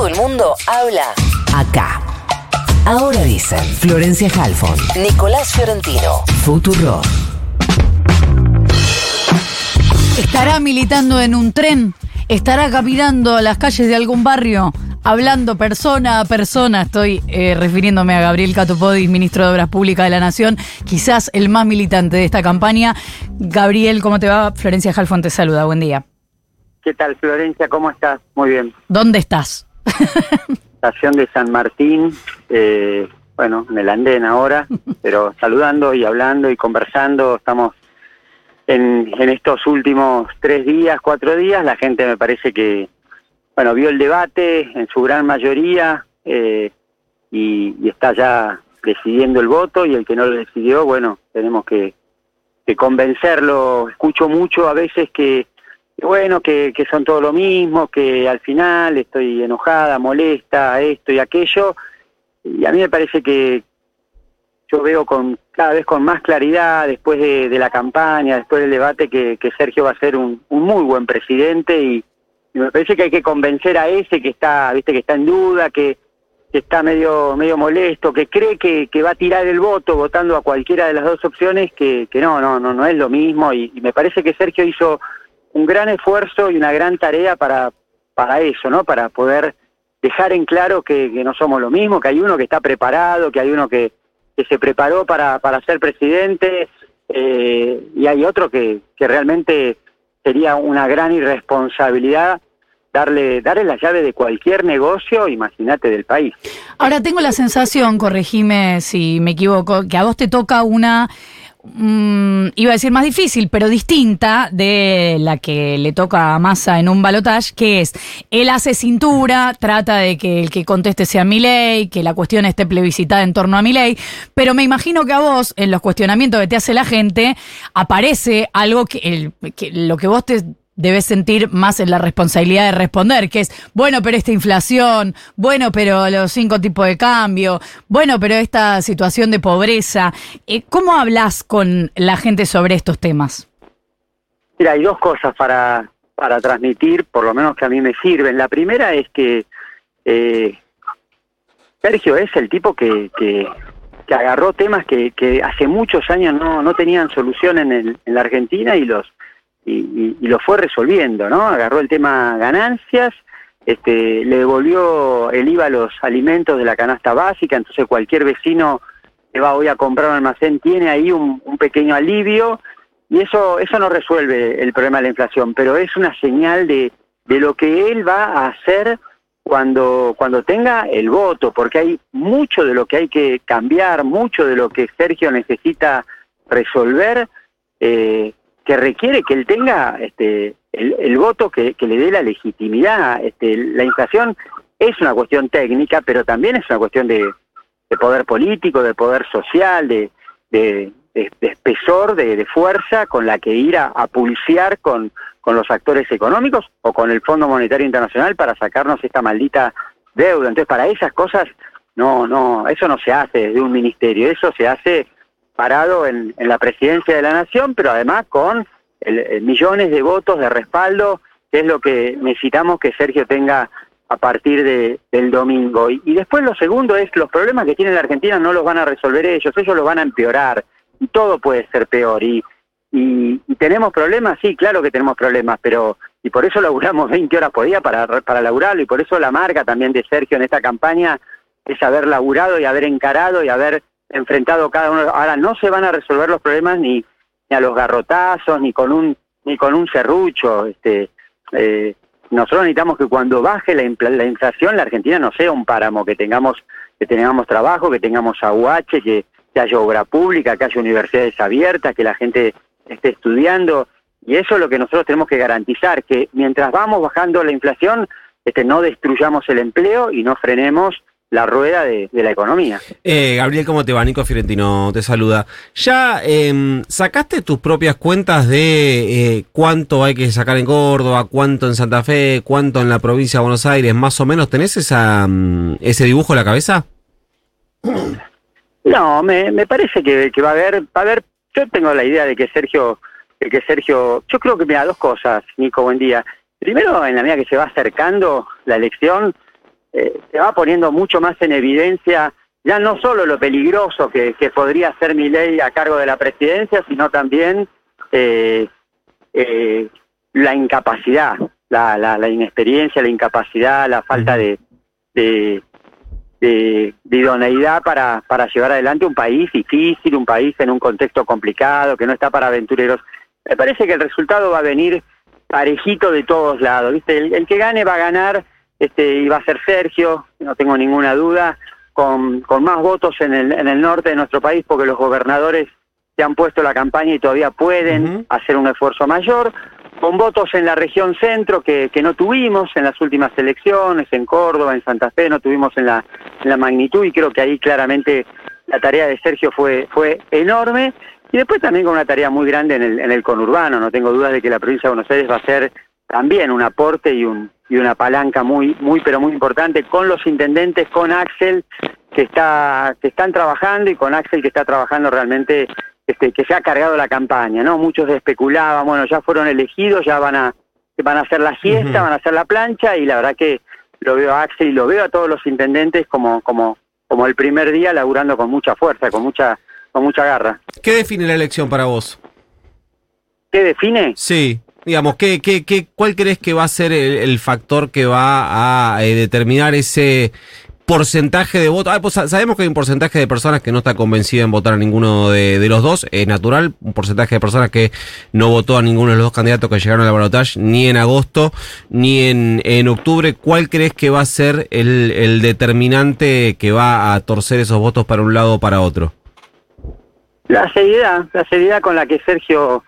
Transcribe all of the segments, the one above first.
todo el mundo habla acá. Ahora dicen Florencia Halfon, Nicolás Fiorentino, Futuro. ¿Estará militando en un tren? ¿Estará caminando las calles de algún barrio? Hablando persona a persona, estoy eh, refiriéndome a Gabriel Catopodis, ministro de Obras Públicas de la Nación, quizás el más militante de esta campaña. Gabriel, ¿cómo te va? Florencia Halfon te saluda, buen día. ¿Qué tal, Florencia? ¿Cómo estás? Muy bien. ¿Dónde estás? Estación de San Martín, eh, bueno, en el andén ahora, pero saludando y hablando y conversando, estamos en, en estos últimos tres días, cuatro días, la gente me parece que, bueno, vio el debate en su gran mayoría eh, y, y está ya decidiendo el voto y el que no lo decidió, bueno, tenemos que, que convencerlo. Escucho mucho a veces que, bueno, que, que son todo lo mismo, que al final estoy enojada, molesta, esto y aquello. Y a mí me parece que yo veo con cada vez con más claridad después de, la campaña, después del debate, que, que Sergio va a ser un, un muy buen presidente y, me parece que hay que convencer a ese que está, viste, que está en duda, que, que está medio, medio molesto, que cree que, que va a tirar el voto votando a cualquiera de las dos opciones, que, no, no, no, no es lo mismo. Y me parece que Sergio hizo un gran esfuerzo y una gran tarea para, para eso, ¿no? Para poder dejar en claro que, que no somos lo mismo, que hay uno que está preparado, que hay uno que, que se preparó para, para ser presidente, eh, y hay otro que, que realmente sería una gran irresponsabilidad darle, darle la llave de cualquier negocio, imagínate, del país. Ahora tengo la sensación, corregime si me equivoco, que a vos te toca una mm, iba a decir más difícil, pero distinta de la que le toca a Massa en un balotage, que es, él hace cintura, trata de que el que conteste sea Milei, que la cuestión esté plebiscitada en torno a Milei, pero me imagino que a vos, en los cuestionamientos que te hace la gente, aparece algo que, que lo que vos te debes sentir más en la responsabilidad de responder, que es, bueno, pero esta inflación, bueno, pero los cinco tipos de cambio, bueno, pero esta situación de pobreza. Eh, ¿Cómo hablas con la gente sobre estos temas? Mira, hay dos cosas para, para transmitir, por lo menos que a mí me sirven. La primera es que eh, Sergio es el tipo que, que, agarró temas que, que hace muchos años no, no tenían solución en, el, en la Argentina y los y, lo fue resolviendo, ¿no? Agarró el tema ganancias, este, le devolvió el IVA a los alimentos de la canasta básica, entonces cualquier vecino que va hoy a comprar un almacén tiene ahí un, un pequeño alivio y eso eso no resuelve el problema de la inflación, pero es una señal de, de lo que él va a hacer cuando cuando tenga el voto, porque hay mucho de lo que hay que cambiar, mucho de lo que Sergio necesita resolver, eh, que requiere que él tenga este, el, voto que, le dé la legitimidad. Este, la inflación es una cuestión técnica, pero también es una cuestión de, de poder político, de poder social, de, de, espesor, de, de fuerza con la que ir a, a pulsear con, con los actores económicos o con el Fondo Monetario Internacional para sacarnos esta maldita deuda. Entonces, para esas cosas, no, no, eso no se hace desde un ministerio, eso se hace parado en, en la presidencia de la nación, pero además con el- el millones de votos de respaldo, que es lo que necesitamos que Sergio tenga a partir de, del domingo. Y, después lo segundo es los problemas que tiene la Argentina no los van a resolver ellos, ellos los van a empeorar y todo puede ser peor. Y, y, y tenemos problemas, sí, claro que tenemos problemas, pero y por eso laburamos 20 horas por día para, para laburarlo y por eso la marca también de Sergio en esta campaña es haber laburado y haber encarado y haber enfrentado cada uno. Ahora no se van a resolver los problemas ni, ni a los garrotazos ni con un ni con un serrucho. Este, eh, nosotros necesitamos que cuando baje la, infla- la inflación la Argentina no sea un páramo, que tengamos que tengamos trabajo, que tengamos aguache, que, que haya obra pública, que haya universidades abiertas, que la gente esté estudiando. Y eso es lo que nosotros tenemos que garantizar, que mientras vamos bajando la inflación, este, no destruyamos el empleo y no frenemos la rueda de, de la economía. Eh, Gabriel, ¿cómo te va? Nico Fiorentino te saluda. ¿Ya em, sacaste tus propias cuentas de eh, cuánto hay que sacar en Córdoba, cuánto en Santa Fe, cuánto en la provincia de Buenos Aires? ¿Más o menos tenés esa, mm, ese dibujo en la cabeza? No, me, me parece que, que va a haber, va a haber, yo tengo la idea de que Sergio, de que Sergio, yo creo que mira dos cosas, Nico, buen día. Primero, en la medida que se va acercando la elección, eh, se va poniendo mucho más en evidencia ya no solo lo peligroso que, podría ser mi ley a cargo de la presidencia, sino también eh, eh, la incapacidad, la, la, inexperiencia, la incapacidad, la falta de, de, idoneidad para, para llevar adelante un país difícil, un país en un contexto complicado, que no está para aventureros. Me parece que el resultado va a venir parejito de todos lados, ¿viste? El, que gane va a ganar este, va a ser Sergio, no tengo ninguna duda, con, con más votos en el, en el norte de nuestro país, porque los gobernadores se han puesto la campaña y todavía pueden hacer un esfuerzo mayor, con votos en la región centro que, que no tuvimos en las últimas elecciones, en Córdoba, en Santa Fe, no tuvimos en la, en la magnitud y creo que ahí claramente la tarea de Sergio fue, fue enorme. Y después también con una tarea muy grande en el, en el conurbano, no tengo dudas de que la provincia de Buenos Aires va a ser también un aporte y, un, y una palanca muy, muy, pero muy importante con los intendentes, con Axel, que, está, que están trabajando y con Axel que está trabajando realmente, este, que se ha cargado la campaña, ¿no? Muchos especulaban, bueno, ya fueron elegidos, ya van a, van a hacer la siesta, van a hacer la plancha y la verdad que lo veo a Axel y lo veo a todos los intendentes como, como, como el primer día laburando con mucha fuerza, con mucha con mucha garra. ¿Qué define la elección para vos? ¿Qué define? Sí, digamos, ¿qué, qué, qué, ¿cuál crees que va a ser el, factor que va a eh, determinar ese porcentaje de votos? Ah, pues sabemos que hay un porcentaje de personas que no está convencida en votar a ninguno de, los dos, es natural, un porcentaje de personas que no votó a ninguno de los dos candidatos que llegaron al balotaje, ni en agosto, ni en, en octubre. ¿Cuál crees que va a ser el, el determinante que va a torcer esos votos para un lado o para otro? La seriedad, la seriedad con la que Sergio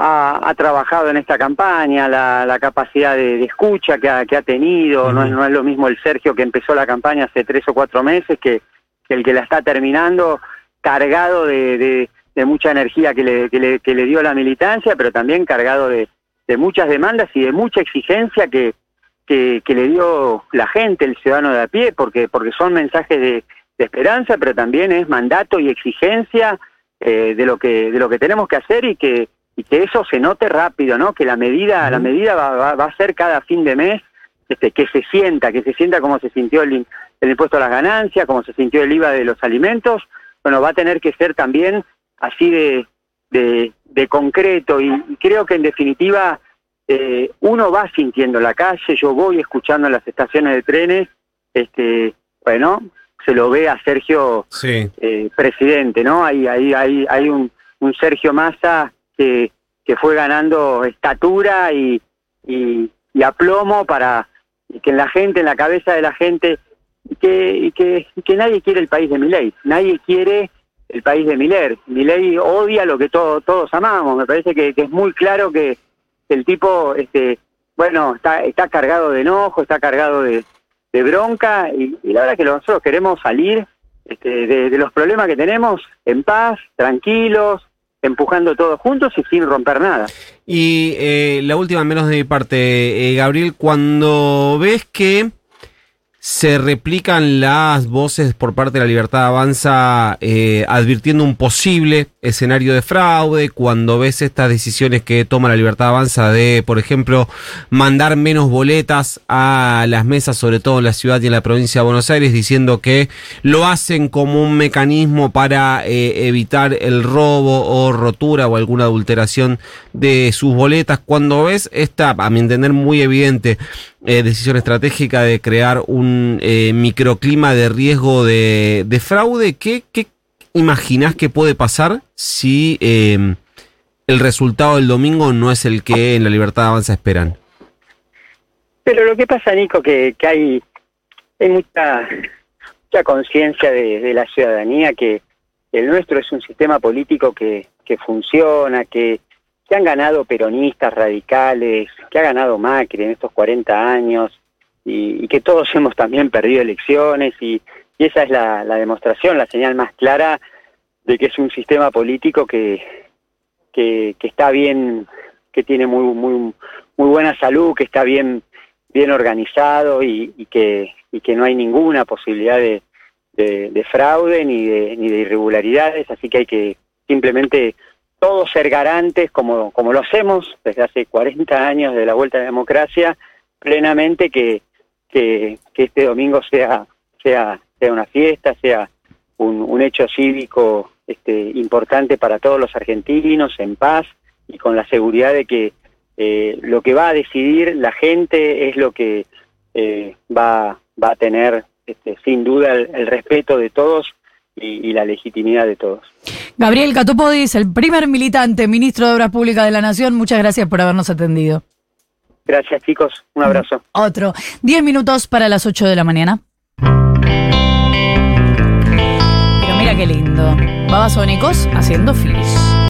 ha, trabajado en esta campaña, la, capacidad de, escucha que ha, tenido, no, es, no es lo mismo el Sergio que empezó la campaña hace tres o cuatro meses que, el que la está terminando, cargado de, mucha energía que le, que le, dio la militancia, pero también cargado de, muchas demandas y de mucha exigencia que, que, le dio la gente, el ciudadano de a pie, porque, porque son mensajes de, esperanza, pero también es mandato y exigencia eh, de lo que de lo que tenemos que hacer y que y que eso se note rápido, ¿no? Que la medida la medida va, va, a ser cada fin de mes este, que se sienta, que se sienta como se sintió el, el impuesto a las ganancias, como se sintió el IVA de los alimentos, bueno, va a tener que ser también así de, de, concreto y, creo que en definitiva eh, uno va sintiendo la calle, yo voy escuchando en las estaciones de trenes, este, bueno, se lo ve a Sergio eh, presidente, ¿no? Hay, hay, hay, hay un, un Sergio Massa que, que fue ganando estatura y, y, aplomo para que en la gente, en la cabeza de la gente, que, que, que nadie quiere el país de Milei, nadie quiere el país de Miller. Milei odia lo que todos todos amamos, me parece que, es muy claro que el tipo, este, bueno, está, está cargado de enojo, está cargado de, bronca y, la verdad que nosotros queremos salir este, de, los problemas que tenemos en paz, tranquilos, empujando todos juntos y sin romper nada. Y eh, la última, menos de mi parte, eh, Gabriel, cuando ves que se replican las voces por parte de la Libertad Avanza eh, advirtiendo un posible escenario de fraude, cuando ves estas decisiones que toma la Libertad Avanza de, por ejemplo, mandar menos boletas a las mesas, sobre todo en la ciudad y en la provincia de Buenos Aires, diciendo que lo hacen como un mecanismo para eh, evitar el robo o rotura o alguna adulteración de sus boletas, cuando ves esta, a mi entender, muy evidente eh, decisión estratégica de crear un eh, microclima de riesgo de, fraude. ¿Qué, ¿Qué imaginás que puede pasar si em, el resultado del domingo no es el que en la Libertad Avanza esperan? Pero lo que pasa, Nico, que, que hay, hay mucha, mucha conciencia de, la ciudadanía que el nuestro es un sistema político que, que funciona, que, que han ganado peronistas radicales, que ha ganado Macri en estos 40 años y, que todos hemos también perdido elecciones y, esa es la, demostración, la señal más clara de que es un sistema político que, que, está bien, que tiene muy, muy, muy buena salud, que está bien, bien organizado y, que, y que no hay ninguna posibilidad de, de fraude ni de, ni de irregularidades, así que hay que simplemente todos ser garantes, como, como lo hacemos desde hace 40 años de la vuelta a la democracia, plenamente que, que, este domingo sea, sea, sea una fiesta, sea un, un hecho cívico este, importante para todos los argentinos, en paz y con la seguridad de que eh, lo que va a decidir la gente es lo que eh, va, va a tener este, sin duda el, el respeto de todos y, y la legitimidad de todos. Gabriel Catopodis, el primer militante, ministro de Obras Públicas de la Nación, muchas gracias por habernos atendido. Gracias chicos, un abrazo. Otro. Diez minutos para las ocho de la mañana. Pero mira qué lindo. Babasónicos haciendo fis.